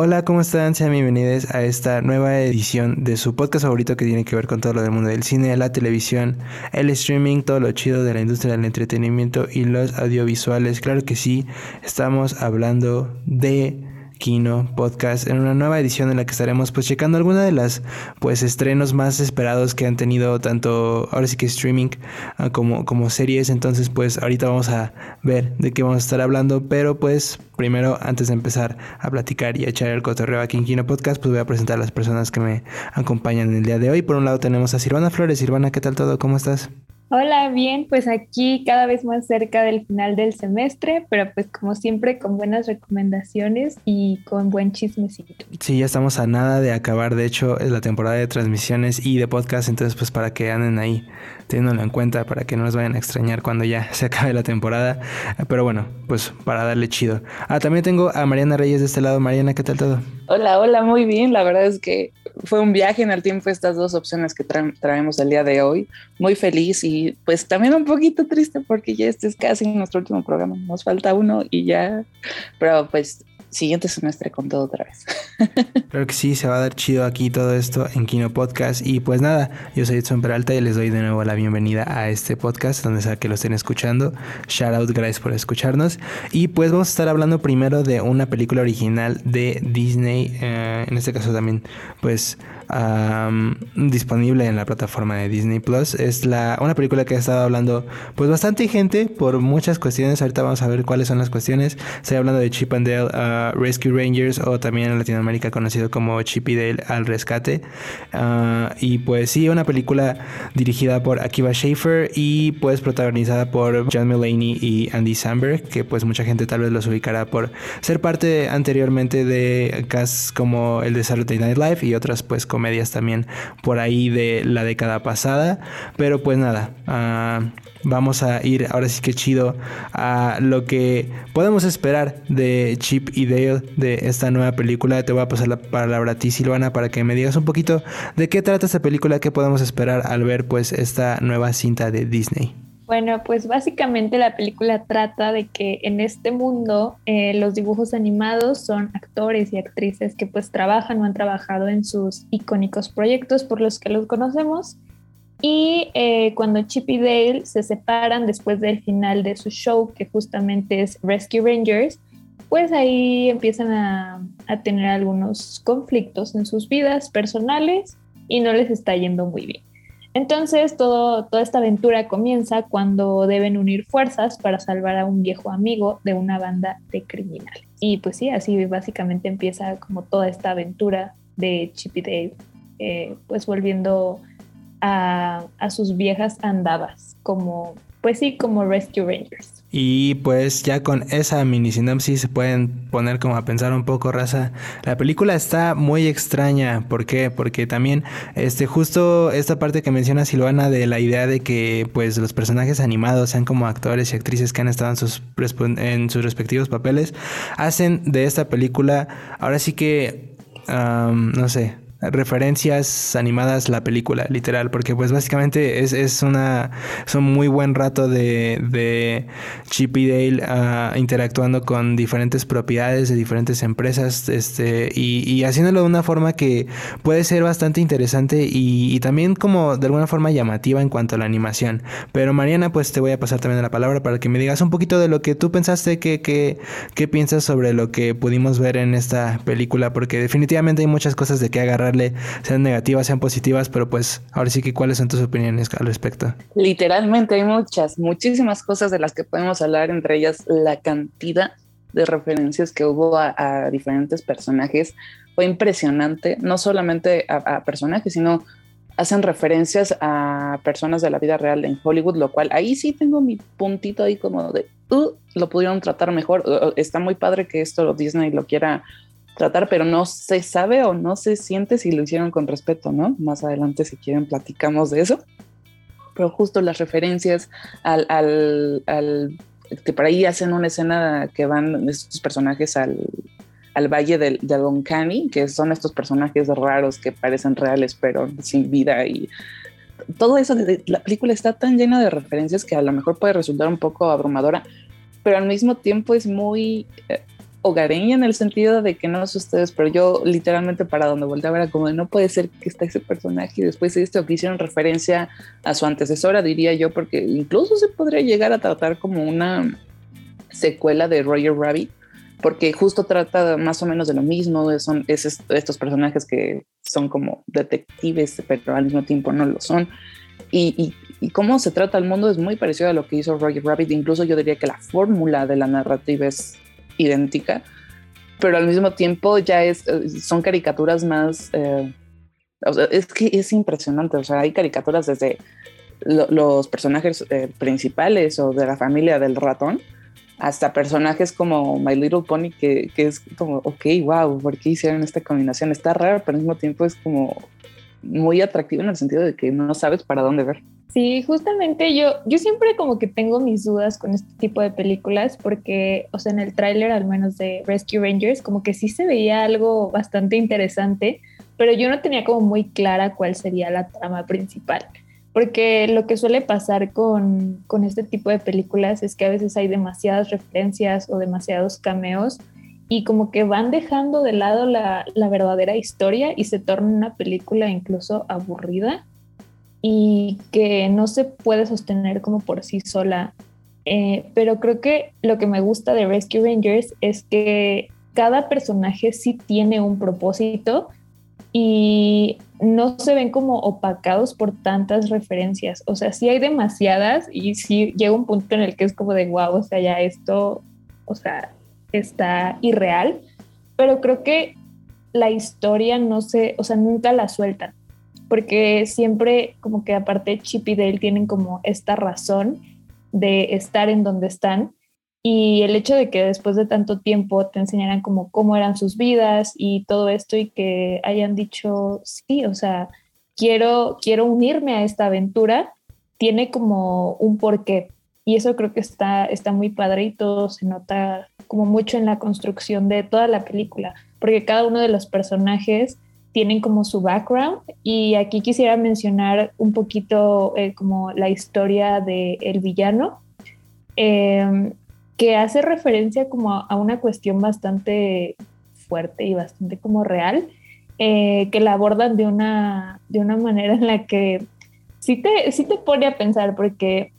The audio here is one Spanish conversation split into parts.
Hola, ¿cómo están? Sean bienvenidos a esta nueva edición de su podcast favorito que tiene que ver con todo lo del mundo del cine, la televisión, el streaming, todo lo chido de la industria del entretenimiento y los audiovisuales. Claro que sí, estamos hablando de Kino Podcast en una nueva edición en la que estaremos pues checando alguna de las pues estrenos más esperados que han tenido tanto ahora sí que streaming ah, como, como series entonces pues ahorita vamos a ver de qué vamos a estar hablando pero pues primero antes de empezar a platicar y a echar el cotorreo aquí en Kino Podcast pues voy a presentar a las personas que me acompañan el día de hoy por un lado tenemos a Silvana Flores Silvana ¿qué tal todo? ¿cómo estás? Hola, bien, pues aquí cada vez más cerca del final del semestre, pero pues como siempre con buenas recomendaciones y con buen chismecito. Sí, ya estamos a nada de acabar, de hecho es la temporada de transmisiones y de podcast, entonces pues para que anden ahí teniéndolo en cuenta, para que no nos vayan a extrañar cuando ya se acabe la temporada, pero bueno, pues para darle chido. Ah, también tengo a Mariana Reyes de este lado. Mariana, ¿qué tal todo? Hola, hola, muy bien, la verdad es que fue un viaje en el tiempo estas dos opciones que traemos el día de hoy. Muy feliz y pues también un poquito triste porque ya este es casi nuestro último programa. Nos falta uno y ya, pero pues siguiente semestre con todo otra vez. Creo que sí, se va a dar chido aquí todo esto en Kino Podcast. Y pues nada, yo soy Edson Peralta y les doy de nuevo la bienvenida a este podcast, donde sea que lo estén escuchando. Shout out, gracias por escucharnos. Y pues vamos a estar hablando primero de una película original de Disney, eh, en este caso también, pues disponible en la plataforma de Disney Plus. Es la, una película que ha estado hablando pues bastante gente por muchas cuestiones. Ahorita vamos a ver cuáles son las cuestiones. Estoy hablando de Chip and Dale uh, Rescue Rangers o también en Latinoamérica conocido como Chip y Dale al rescate. Uh, y pues sí, una película dirigida por Akiva Schaffer y pues protagonizada por John Mulaney y Andy Samberg, que pues mucha gente tal vez los ubicará por ser parte anteriormente de cast como el de Saturday Night Live y otras pues como comedias también por ahí de la década pasada. Pero pues nada, uh, vamos a ir ahora sí que chido a lo que podemos esperar de Chip y Dale de esta nueva película. Te voy a pasar la palabra a ti, Silvana, para que me digas un poquito de qué trata esta película, qué podemos esperar al ver pues esta nueva cinta de Disney. Bueno, pues básicamente la película trata de que en este mundo eh, los dibujos animados son actores y actrices que pues trabajan o han trabajado en sus icónicos proyectos por los que los conocemos. Y eh, cuando Chip y Dale se separan después del final de su show, que justamente es Rescue Rangers, pues ahí empiezan a, a tener algunos conflictos en sus vidas personales y no les está yendo muy bien. Entonces, todo, toda esta aventura comienza cuando deben unir fuerzas para salvar a un viejo amigo de una banda de criminales. Y pues sí, así básicamente empieza como toda esta aventura de Chip y Dale, eh, pues volviendo a, a sus viejas andadas, como, pues sí, como Rescue Rangers. Y pues ya con esa mini sinopsis se pueden poner como a pensar un poco, raza. La película está muy extraña. ¿Por qué? Porque también, este, justo esta parte que menciona Silvana de la idea de que pues los personajes animados sean como actores y actrices que han estado en sus, en sus respectivos papeles, hacen de esta película, ahora sí que, no sé, referencias animadas la película, literal, porque pues básicamente es, es una es un muy buen rato de, de Chip y Dale ah, interactuando con diferentes propiedades de diferentes empresas este y, y, haciéndolo de una forma que puede ser bastante interesante y, y, también como de alguna forma llamativa en cuanto a la animación. Pero Mariana, pues te voy a pasar también la palabra para que me digas un poquito de lo que tú pensaste, que, que, qué piensas sobre lo que pudimos ver en esta película, porque definitivamente hay muchas cosas de que agarrar sean negativas, sean positivas, pero pues ahora sí que cuáles son tus opiniones al respecto. Literalmente hay muchas, muchísimas cosas de las que podemos hablar, entre ellas la cantidad de referencias que hubo a, diferentes personajes fue impresionante, no solamente a, personajes, sino hacen referencias a personas de la vida real en Hollywood, lo cual ahí sí tengo mi puntito ahí como de, uh, lo pudieron tratar mejor, está muy padre que esto Disney lo quiera tratar, pero no se sabe o no se siente si lo hicieron con respeto, ¿no? Más adelante, si quieren, platicamos de eso. pero justo las referencias al, al, que por ahí hacen una escena que van estos personajes al, al valle del, del Uncanny, que son estos personajes raros que parecen reales pero sin vida y todo eso, la película está tan llena de referencias que a lo mejor puede resultar un poco abrumadora, pero al mismo tiempo es muy eh, hogareña en el sentido de que no sé ustedes, pero yo literalmente para donde volteaba era como no puede ser que está ese personaje y después esto que hicieron referencia a su antecesora, diría yo, porque incluso se podría llegar a tratar como una secuela de Roger Rabbit, porque justo trata más o menos de lo mismo, son estos personajes que son como detectives, pero al mismo tiempo no lo son. Y, y, cómo se trata el mundo es muy parecido a lo que hizo Roger Rabbit, incluso yo diría que la fórmula de la narrativa es idéntica, pero al mismo tiempo ya es, eh, son caricaturas más... Eh, es que es impresionante, o sea, hay caricaturas desde los personajes eh, principales o de la familia del ratón, hasta personajes como My Little Pony, que, que, es como, ok, wow, ¿por qué hicieron esta combinación? Está raro, pero al mismo tiempo es como muy atractivo en el sentido de que no sabes para dónde ver. Sí, justamente yo, yo siempre como que tengo mis dudas con este tipo de películas porque, o sea, en el tráiler al menos de Rescue Rangers, como que sí se veía algo bastante interesante, pero yo no tenía como muy clara cuál sería la trama principal. Porque lo que suele pasar con, con este tipo de películas es que a veces hay demasiadas referencias o demasiados cameos y como que van dejando de lado la, la, verdadera historia y se torna una película incluso aburrida y que no se puede sostener como por sí sola. Eh, pero creo que lo que me gusta de Rescue Rangers es que cada personaje sí tiene un propósito y no se ven como opacados por tantas referencias. O sea, sí hay demasiadas y sí llega un punto en el que es como de wow, o sea, ya esto, o sea, está irreal, pero creo que la historia no se, o sea, nunca la sueltan, porque siempre como que aparte Chip y Dale tienen como esta razón de estar en donde están y el hecho de que después de tanto tiempo te enseñaran como cómo eran sus vidas y todo esto y que hayan dicho, sí, o sea, quiero, quiero unirme a esta aventura, tiene como un porqué. Y eso creo que está, está muy padre y todo se nota como mucho en la construcción de toda la película, porque cada uno de los personajes tienen como su background y aquí quisiera mencionar un poquito eh, como la historia del el villano, em, que hace referencia como a una cuestión bastante fuerte y bastante como real, eh, que la abordan de una, de una manera en la que sí te, sí te pone a pensar, porque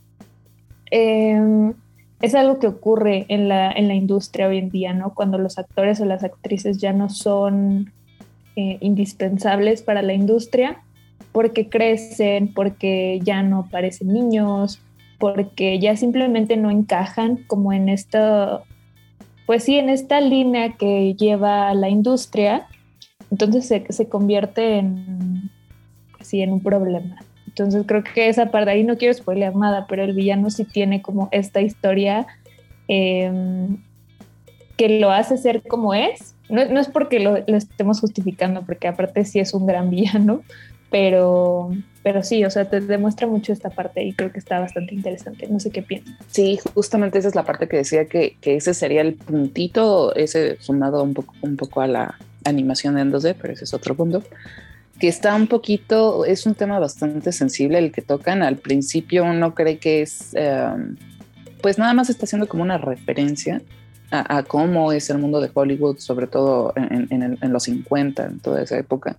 em, es algo que ocurre en la, en la industria hoy en día, ¿no? Cuando los actores o las actrices ya no son eh, indispensables para la industria porque crecen, porque ya no parecen niños, porque ya simplemente no encajan como en esta, pues sí, en esta línea que lleva la industria, entonces se, se convierte en, sí, en un problema. Entonces creo que esa parte ahí no quiero spoilear nada, pero el villano sí tiene como esta historia em, que lo hace ser como es. No, es porque lo, estemos justificando, porque aparte sí es un gran villano, pero, pero sí, o sea, te demuestra mucho esta parte y creo que está bastante interesante. No sé qué piensas. Sí, justamente esa es la parte que decía que, que ese sería el puntito, ese sumado un poco, un poco a la animación en 2D, pero ese es otro punto que está un poquito, es un tema bastante sensible el que tocan. Al principio uno cree que es, em, pues nada más está haciendo como una referencia a, cómo es el mundo de Hollywood, sobre todo en, los 50, en toda esa época.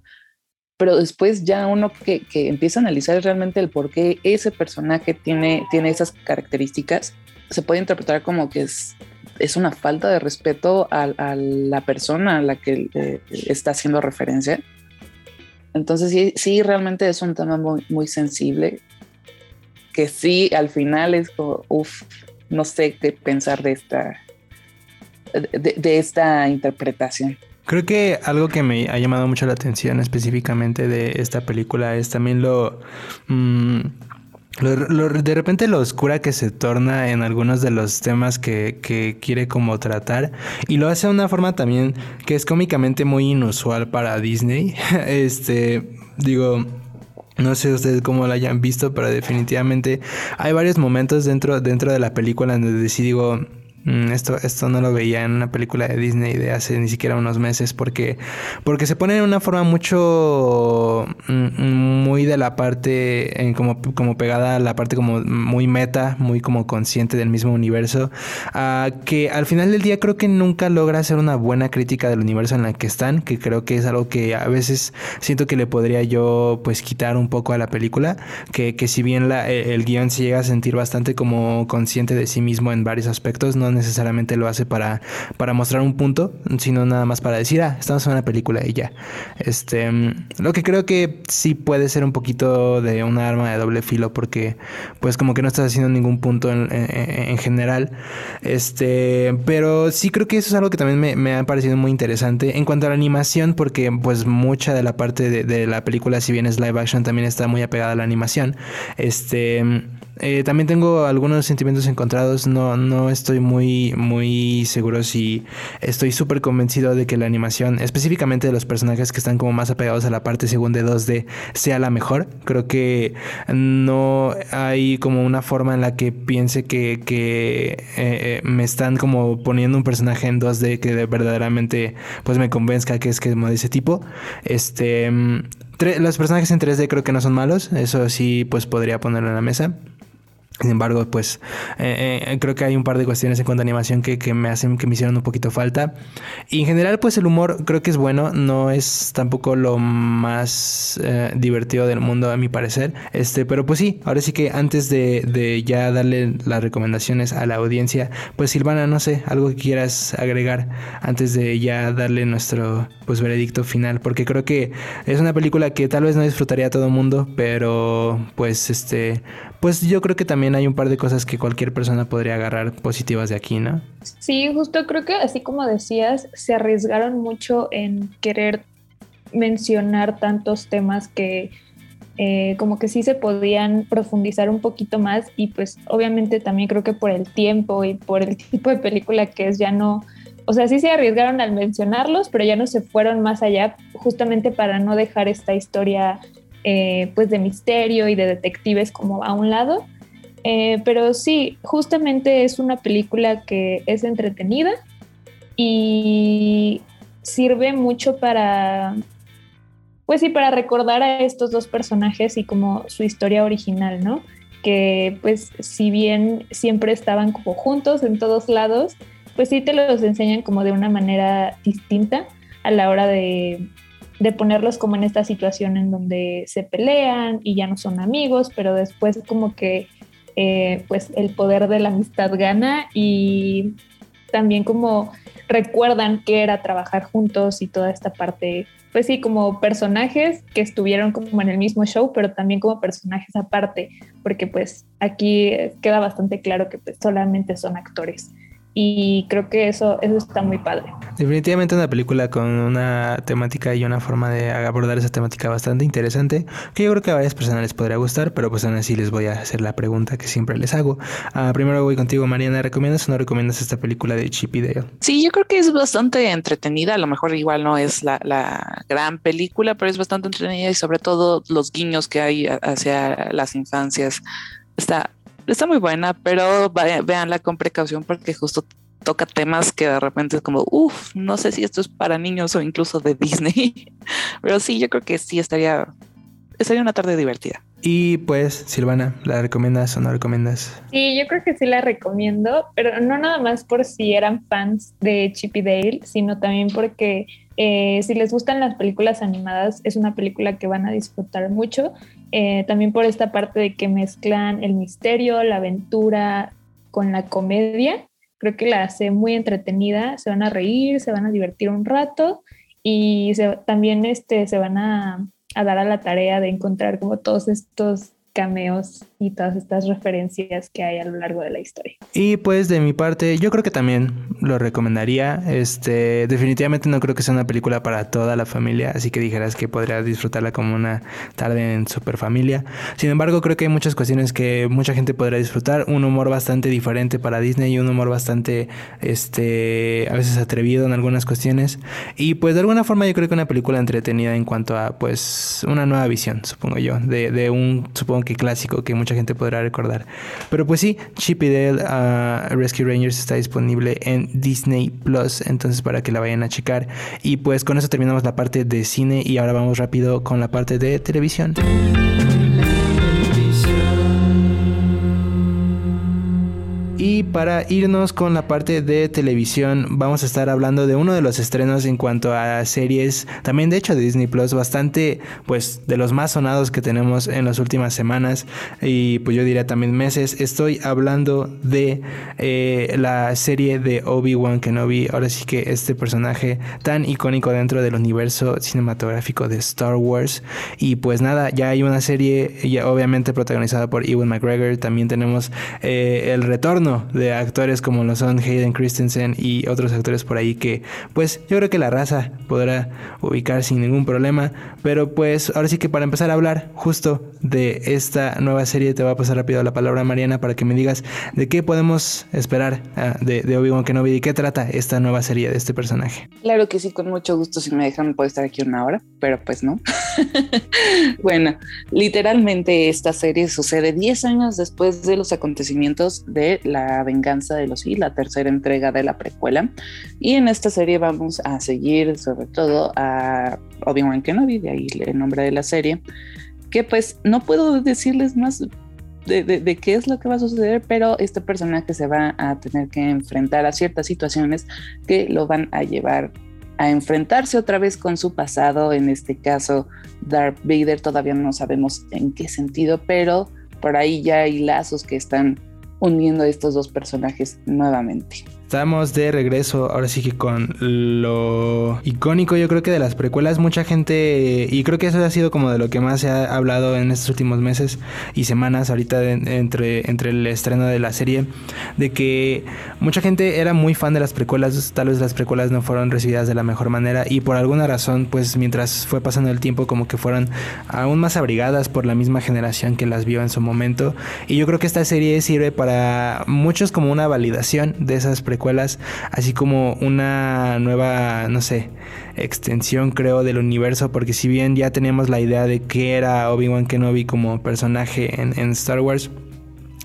Pero después ya uno que, empieza a analizar realmente el por qué ese personaje tiene, tiene esas características, se puede interpretar como que es, es una falta de respeto a, la persona a la que eh, está haciendo referencia entonces sí, sí, realmente es un tema muy, muy sensible, que sí, al final es como, uff, no sé qué pensar de esta, de, esta interpretación. Creo que algo que me ha llamado mucho la atención específicamente de esta película es también lo... Mm, de repente lo oscura que se torna en algunos de los temas que, quiere como tratar y lo hace de una forma también que es cómicamente muy inusual para Disney. Este, digo, No sé ustedes cómo la hayan visto, pero definitivamente hay varios momentos dentro, dentro de la película donde sí digo, esto, esto no lo veía en una película de Disney de hace ni siquiera unos meses porque, porque se pone en una forma mucho mm, muy de la parte en como, como pegada a la parte como muy meta, muy como consciente del mismo universo, uh, que al final del día creo que nunca logra hacer una buena crítica del universo en la que están, que creo que es algo que a veces siento que le podría yo pues quitar un poco a la película, que, que si bien la, el, el guion se llega a sentir bastante como consciente de sí mismo en varios aspectos, no necesariamente lo hace para, para mostrar un punto, sino nada más para decir, ah, estamos en una película y ya. Este, lo que creo que sí puede ser un poquito de una arma de doble filo porque pues como que no estás haciendo ningún punto en, en, general. Este, pero sí creo que eso es algo que también me, me, ha parecido muy interesante en cuanto a la animación porque pues mucha de la parte de, de la película, si bien es live action, también está muy apegada a la animación. Este eh, también tengo algunos sentimientos encontrados. No, no estoy muy, muy seguro si estoy súper convencido de que la animación, específicamente de los personajes que están como más apegados a la parte segunda de 2D, sea la mejor. Creo que no hay como una forma en la que piense que, que eh, eh me están como poniendo un personaje en 2D que verdaderamente pues me convenzca que es que de ese tipo. Este mm, los personajes en 3D creo que no son malos, eso sí pues podría ponerlo en la mesa. Sin embargo, pues eh, eh, creo que hay un par de cuestiones en cuanto a animación que, que, me hacen que me hicieron un poquito falta. Y en general, pues el humor creo que es bueno, no es tampoco lo más eh, divertido del mundo a mi parecer. Este, pero pues sí, ahora sí que antes de, de, ya darle las recomendaciones a la audiencia, pues Silvana, no sé, algo que quieras agregar antes de ya darle nuestro pues veredicto final, porque creo que es una película que tal vez no disfrutaría todo el mundo, pero pues este, pues yo creo que hay un par de cosas que cualquier persona podría agarrar positivas de aquí, ¿no? Sí, justo creo que así como decías, se arriesgaron mucho en querer mencionar tantos temas que eh, como que sí se podían profundizar un poquito más y pues obviamente también creo que por el tiempo y por el tipo de película que es ya no, o sea, sí se arriesgaron al mencionarlos, pero ya no se fueron más allá justamente para no dejar esta historia eh, pues de misterio y de detectives como a un lado eh, pero sí, justamente es una película que es entretenida y sirve mucho para, pues sí, para recordar a estos dos personajes y como su historia original, ¿no? Que pues si bien siempre estaban como juntos en todos lados, pues sí te los enseñan como de una manera distinta a la hora de, de ponerlos como en esta situación en donde se pelean y ya no son amigos, pero después como que eh, pues el poder de la amistad gana y también como recuerdan que era trabajar juntos y toda esta parte, pues sí, como personajes que estuvieron como en el mismo show, pero también como personajes aparte, porque pues aquí queda bastante claro que pues solamente son actores y creo que eso, eso está muy padre. Definitivamente una película con una temática y una forma de abordar esa temática bastante interesante, que yo creo que a varias personas les podría gustar, pero pues aún así les voy a hacer la pregunta que siempre les hago. Uh, primero voy contigo, Mariana, ¿recomiendas o no recomiendas esta película de Chip y Dale? Sí, yo creo que es bastante entretenida, a lo mejor igual no es la, la gran película, pero es bastante entretenida y sobre todo los guiños que hay hacia las infancias. Está está muy buena, pero véanla con precaución porque justo toca temas que de repente es como, uff, no sé si esto es para niños o incluso de Disney. Pero sí, yo creo que sí estaría, estaría una tarde divertida. Y pues, Silvana, ¿la recomiendas o no recomiendas? Sí, yo creo que sí la recomiendo, pero no nada más por si eran fans de Chip y Dale, sino también porque eh, si les gustan las películas animadas, es una película que van a disfrutar mucho. Eh, también por esta parte de que mezclan el misterio, la aventura con la comedia. Creo que la hace muy entretenida, se van a reír, se van a divertir un rato y también este, se van a a dar a la tarea de encontrar como todos estos cameos y todas estas referencias que hay a lo largo de la historia. Y pues de mi parte, yo creo que también lo recomendaría. Este, definitivamente no creo que sea una película para toda la familia, así que dijeras que podrías disfrutarla como una tarde en super familia. Sin embargo, creo que hay muchas cuestiones que mucha gente podrá disfrutar, un humor bastante diferente para Disney y un humor bastante este a veces atrevido en algunas cuestiones y pues de alguna forma yo creo que una película entretenida en cuanto a pues una nueva visión, supongo yo, de, de un supongo que clásico que gente podrá recordar. Pero pues sí, Chip y Dale uh, Rescue Rangers está disponible en Disney Plus, entonces para que la vayan a checar. Y pues con eso terminamos la parte de cine y ahora vamos rápido con la parte de televisión. Y para irnos con la parte de televisión, vamos a estar hablando de uno de los estrenos en cuanto a series, también de hecho de Disney Plus, bastante, pues, de los más sonados que tenemos en las últimas semanas y pues yo diría también meses. Estoy hablando de eh, la serie de Obi-Wan Kenobi, ahora sí que este personaje tan icónico dentro del universo cinematográfico de Star Wars. Y pues nada, ya hay una serie, ya obviamente protagonizada por Ewan McGregor, también tenemos eh, el retorno de actores como lo son Hayden Christensen y otros actores por ahí que pues yo creo que la raza podrá ubicar sin ningún problema. Pero pues ahora sí que para empezar a hablar justo de esta nueva serie te va a pasar rápido la palabra Mariana para que me digas de qué podemos esperar ah, de, de Obi-Wan Kenobi y qué trata esta nueva serie de este personaje. Claro que sí, con mucho gusto. Si me dejan puedo estar aquí una hora, pero pues no. bueno, literalmente esta serie sucede 10 años después de los acontecimientos de la venganza de los Sith, la tercera entrega de la precuela. Y en esta serie vamos a seguir sobre todo a Obi-Wan Kenobi, de ahí el nombre de la serie, que pues no puedo decirles más de, de, qué es lo que va a suceder, pero este personaje se va a tener que enfrentar a ciertas situaciones que lo van a llevar a enfrentarse otra vez con su pasado, en este caso Darth Vader, todavía no sabemos en qué sentido, pero por ahí ya hay lazos que están uniendo a estos dos personajes nuevamente. Estamos de regreso, ahora sí que con lo icónico, yo creo que de las precuelas, mucha gente, y creo que eso ha sido como de lo que más se ha hablado en estos últimos meses y semanas, ahorita entre, entre el estreno de la serie, de que mucha gente era muy fan de las precuelas, tal vez las precuelas no fueron recibidas de la mejor manera, y por alguna razón, pues mientras fue pasando el tiempo, como que fueron aún más abrigadas por la misma generación que las vio en su momento, y yo creo que esta serie sirve para muchos como una validación de esas precuelas así como una nueva, no sé, extensión creo del universo, porque si bien ya teníamos la idea de que era Obi-Wan Kenobi como personaje en, en Star Wars,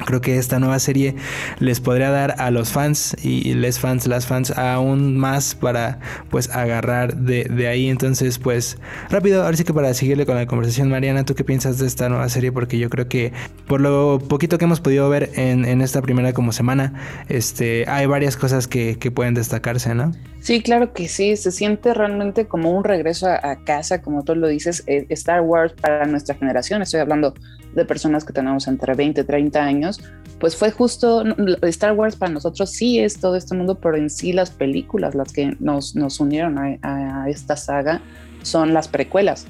Creo que esta nueva serie les podría dar a los fans y les fans, las fans aún más para pues agarrar de, de, ahí. Entonces pues rápido, ahora sí que para seguirle con la conversación Mariana, ¿tú qué piensas de esta nueva serie? Porque yo creo que por lo poquito que hemos podido ver en, en esta primera como semana, este, hay varias cosas que, que, pueden destacarse, ¿no? Sí, claro que sí, se siente realmente como un regreso a, casa, como tú lo dices, eh, Star Wars para nuestra generación, estoy hablando de personas que tenemos entre 20 y 30 años, pues fue justo, Star Wars para nosotros sí es todo este mundo, pero en sí las películas, las que nos, nos unieron a, esta saga, son las precuelas.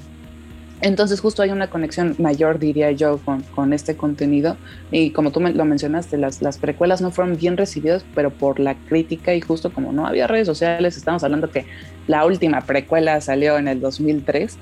Entonces justo hay una conexión mayor, diría yo, con, con este contenido. Y como tú lo mencionaste, las, las, precuelas no fueron bien recibidas, pero por la crítica y justo como no había redes sociales, estamos hablando que la última precuela salió en el 2003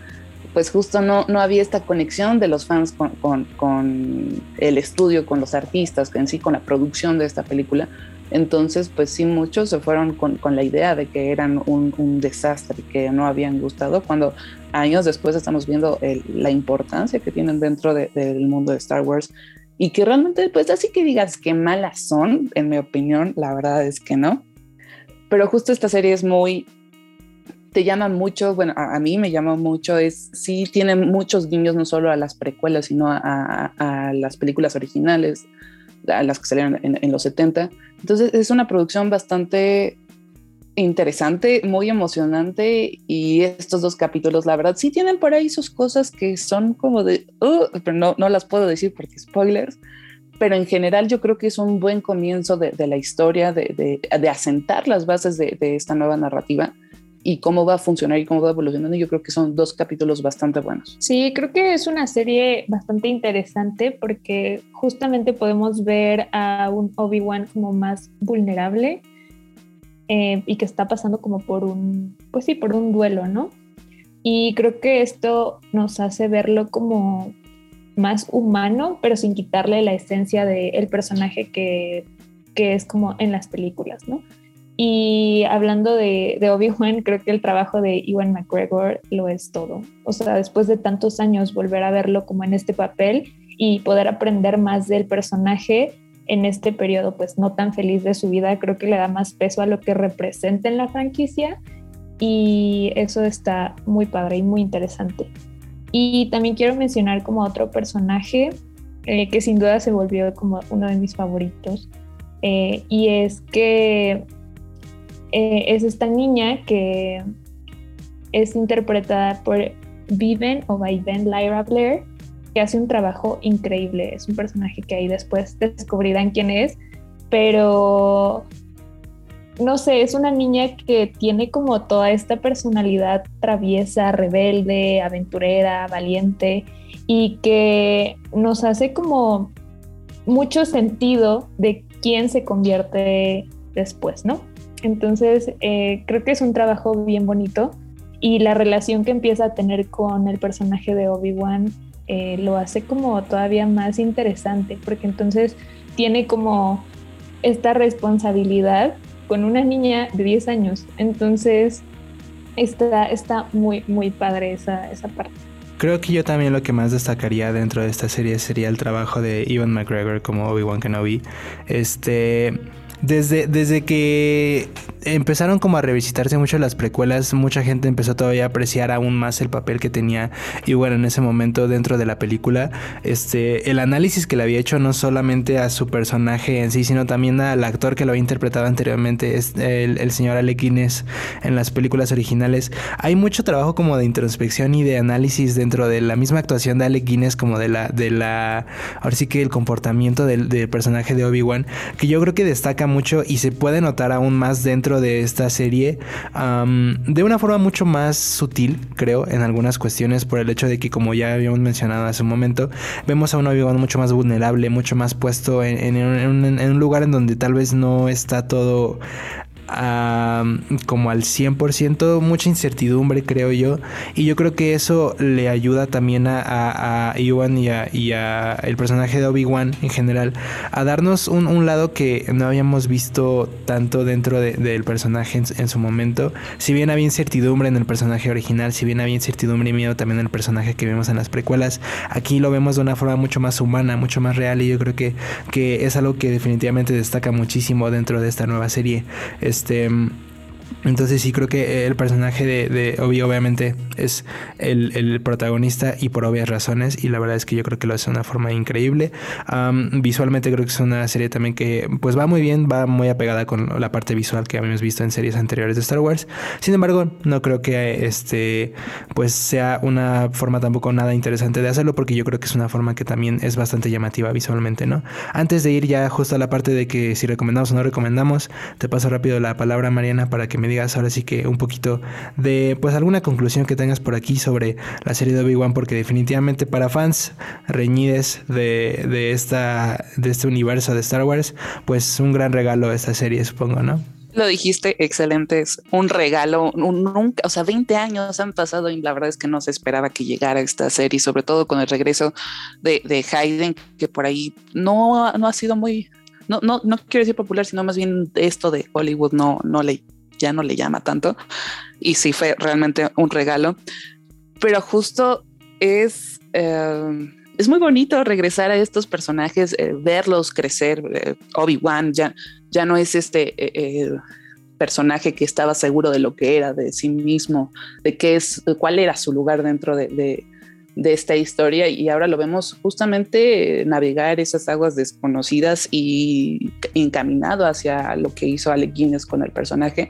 pues justo no, no había esta conexión de los fans con, con, el estudio, con los artistas, en sí con la producción de esta película. Entonces, pues sí, muchos se fueron con, con la idea de que eran un, un, desastre, que no habían gustado, cuando años después estamos viendo la importancia que tienen dentro del mundo de Star Wars y que realmente, pues así que digas que malas son, en mi opinión, la verdad es que no. Pero justo esta serie es muy te llama mucho, bueno, a, mí me llama mucho, es sí tiene muchos guiños no solo a las precuelas, sino a, las películas originales, a las que salieron en, los 70. Entonces es una producción bastante interesante, muy emocionante y estos dos capítulos, la verdad, sí tienen por ahí sus cosas que son como de, uh, pero no, no las puedo decir porque spoilers, pero en general yo creo que es un buen comienzo de, la historia, de, de, asentar las bases de, esta nueva narrativa y cómo va a funcionar y cómo va evolucionando, yo creo que son dos capítulos bastante buenos. Sí, creo que es una serie bastante interesante porque justamente podemos ver a un Obi-Wan como más vulnerable eh, y que está pasando como por un, pues sí, por un duelo, ¿no? Y creo que esto nos hace verlo como más humano, pero sin quitarle la esencia del personaje que, que es como en las películas, ¿no? Y hablando de, de Obi-Wan, creo que el trabajo de Ewan McGregor lo es todo. O sea, después de tantos años, volver a verlo como en este papel y poder aprender más del personaje en este periodo, pues no tan feliz de su vida, creo que le da más peso a lo que representa en la franquicia y eso está muy padre y muy interesante. Y también quiero mencionar como otro personaje eh, que sin duda se volvió como uno de mis favoritos. Eh, y es que eh, es esta niña que es interpretada por Viven o Viven Lyra Blair, que hace un trabajo increíble. Es un personaje que ahí después descubrirán quién es, pero no sé, es una niña que tiene como toda esta personalidad traviesa, rebelde, aventurera, valiente y que nos hace como mucho sentido de quién se convierte después, ¿no? Entonces, eh, creo que es un trabajo bien bonito y la relación que empieza a tener con el personaje de Obi-Wan eh, lo hace como todavía más interesante, porque entonces tiene como esta responsabilidad con una niña de 10 años. Entonces, está, está muy, muy padre esa, esa parte. Creo que yo también lo que más destacaría dentro de esta serie sería el trabajo de Ewan McGregor como Obi-Wan Kenobi. Este desde, desde que empezaron como a revisitarse mucho las precuelas, mucha gente empezó todavía a apreciar aún más el papel que tenía y en ese momento dentro de la película, este, el análisis que le había hecho no solamente a su personaje en sí, sino también al actor que lo había interpretado anteriormente, es el, señor Alec Guinness en las películas originales. Hay mucho trabajo como de introspección y de análisis dentro de la misma actuación de Alec Guinness como de la, de la, ahora sí que el comportamiento del, del personaje de Obi-Wan, que yo creo que destaca mucho y se puede notar aún más dentro de esta serie de una forma mucho más sutil, creo, en algunas cuestiones por el hecho de que, como ya habíamos mencionado hace un momento, vemos a un Obi-Wan mucho más vulnerable, mucho más puesto en, un lugar en donde tal vez no está todo como al 100%, mucha incertidumbre creo yo, y yo creo que eso le ayuda también a, a, y a, el personaje de Obi-Wan en general a darnos un, lado que no habíamos visto tanto dentro del personaje en, su momento, si bien había incertidumbre en el personaje original, si bien había incertidumbre y miedo también en el personaje que vimos en las precuelas, aquí lo vemos de una forma mucho más humana, mucho más real y yo creo que, que es algo que definitivamente destaca muchísimo dentro de esta nueva serie. Este, entonces sí creo que el personaje de, Obi obviamente es el, protagonista y por obvias razones y la verdad es que yo creo que lo hace de una forma increíble. visualmente creo que es una serie también que pues va muy bien, va muy apegada con la parte visual que habíamos visto en series anteriores de Star Wars. Sin embargo, no creo que este pues sea una forma tampoco nada interesante de hacerlo porque yo creo que es una forma que también es bastante llamativa visualmente, ¿no? Antes de ir ya justo a la parte de que si recomendamos o no recomendamos, te paso rápido la palabra Mariana para que me digas ahora sí que un poquito de pues alguna conclusión que tengas por aquí sobre la serie de Obi-Wan porque definitivamente para fans reñides de, de, esta, de este universo de Star Wars pues un gran regalo esta serie supongo, ¿no? Lo dijiste, excelente, es un regalo, nunca, o sea, 20 años han pasado y la verdad es que no se esperaba que llegara esta serie, sobre todo con el regreso de, de Hayden, que por ahí no, no ha sido muy, no, no, no quiero decir popular, sino más bien esto de Hollywood no, no le ya no le llama tanto. Y sí fue realmente un regalo. Pero justo es, eh, es muy bonito regresar a estos personajes, eh, verlos crecer. Eh, Obi-Wan ya, ya no es este personaje que estaba seguro de lo que era, de sí mismo, de qué es, cuál era su lugar dentro de, de esta historia y ahora lo vemos justamente navegar esas aguas desconocidas y encaminado hacia lo que hizo Alec Guinness con el personaje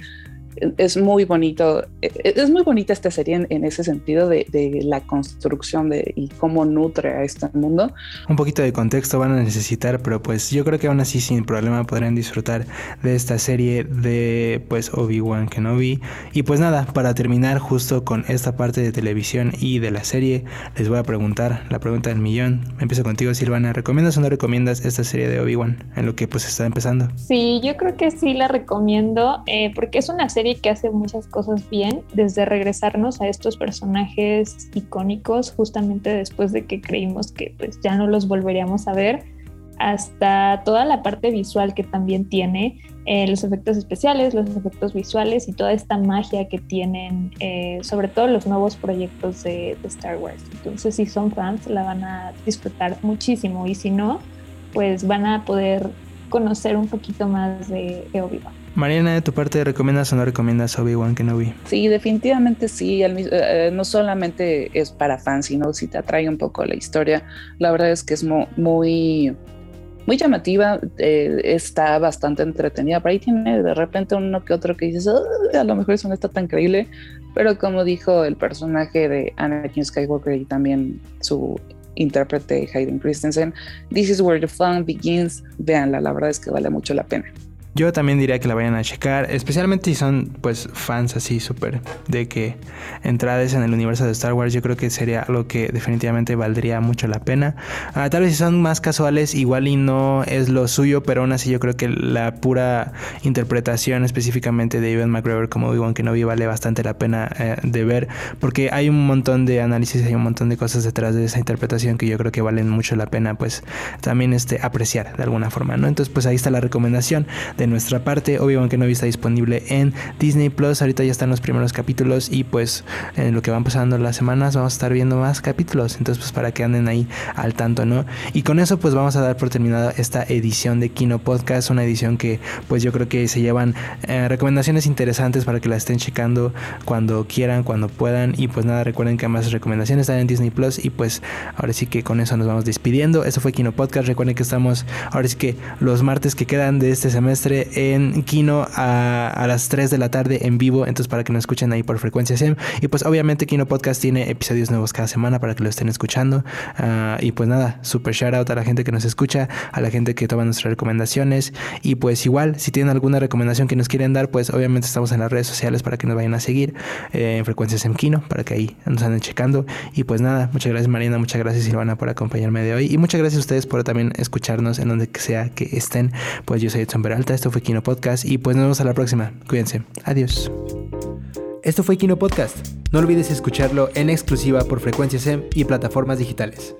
es muy bonito, e, e, es muy bonita esta serie en, ese sentido de, la construcción de, y cómo nutre a este mundo. Un poquito de contexto van a necesitar, pero pues yo creo que aún así sin problema podrán disfrutar de esta serie de pues Obi-Wan Kenobi. Y pues nada, para terminar justo con esta parte de televisión y de la serie, les voy a preguntar la pregunta del millón. Empiezo contigo Silvana, ¿recomiendas o no recomiendas esta serie de Obi-Wan en lo que pues está empezando? Sí, yo creo que sí la recomiendo eh, porque es una serie que hace muchas cosas bien, desde regresarnos a estos personajes icónicos justamente después de que creímos que pues ya no los volveríamos a ver, hasta toda la parte visual que también tiene, eh, los efectos especiales, los efectos visuales y toda esta magia que tienen, eh, sobre todo los nuevos proyectos de, Star Wars. Entonces, si son fans, la van a disfrutar muchísimo y si no, pues van a poder conocer un poquito más de, de Obi-Wan. Mariana, de tu parte, ¿recomiendas o no recomiendas Obi-Wan Kenobi? Sí, definitivamente sí. Eh, no solamente es para fans, sino si te atrae un poco la historia. La verdad es que es muy, muy llamativa, eh, está bastante entretenida. Por ahí tiene de repente uno que otro que dices, a lo mejor eso no está tan creíble. Pero como dijo el personaje de Anakin Skywalker y también su intérprete Hayden Christensen, This is where the fun begins. Véanla, la verdad es que vale mucho la pena. Yo también diría que la vayan a checar, especialmente si son pues fans así súper de que entradas en el universo de Star Wars, yo creo que sería algo que definitivamente valdría mucho la pena. Ah, tal vez si son más casuales, igual y no es lo suyo, pero aún así yo creo que la pura interpretación específicamente de Ewan McGregor como Obi-Wan Kenobi vale bastante la pena eh, de ver, porque hay un montón de análisis, hay un montón de cosas detrás de esa interpretación que yo creo que valen mucho la pena pues también este apreciar de alguna forma, ¿no? Entonces pues ahí está la recomendación de nuestra parte. Obi-Wan Kenobi está disponible en Disney Plus. Ahorita ya están los primeros capítulos y pues en lo que van pasando las semanas vamos a estar viendo más capítulos. Entonces pues para que anden ahí al tanto, ¿no? Y con eso pues vamos a dar por terminada esta edición de Kino Podcast. Una edición que pues yo creo que se llevan eh, recomendaciones interesantes para que la estén checando cuando quieran, cuando puedan. Y pues nada, recuerden que ambas recomendaciones están en Disney Plus. Y pues ahora sí que con eso nos vamos despidiendo. Eso fue Kino Podcast. Recuerden que estamos ahora sí que los martes que quedan de este semestre en Kino a, las 3 de la tarde en vivo, entonces para que nos escuchen ahí por frecuencia SEM. Y pues obviamente Kino Podcast tiene episodios nuevos cada semana para que lo estén escuchando. Ah, y pues nada, super shout out a la gente que nos escucha, a la gente que toma nuestras recomendaciones. Y pues igual, si tienen alguna recomendación que nos quieren dar, pues obviamente estamos en las redes sociales para que nos vayan a seguir eh, en frecuencias SEM Kino, para que ahí nos anden checando. Y pues nada, muchas gracias Marina, muchas gracias Silvana por acompañarme de hoy. Y muchas gracias a ustedes por también escucharnos en donde sea que estén. Pues yo soy Edson Peralta, esto fue Kino Podcast y pues nos vemos a la próxima. Cuídense. Adiós. Esto fue Kino Podcast. No olvides escucharlo en exclusiva por Frecuencia SEM y plataformas digitales.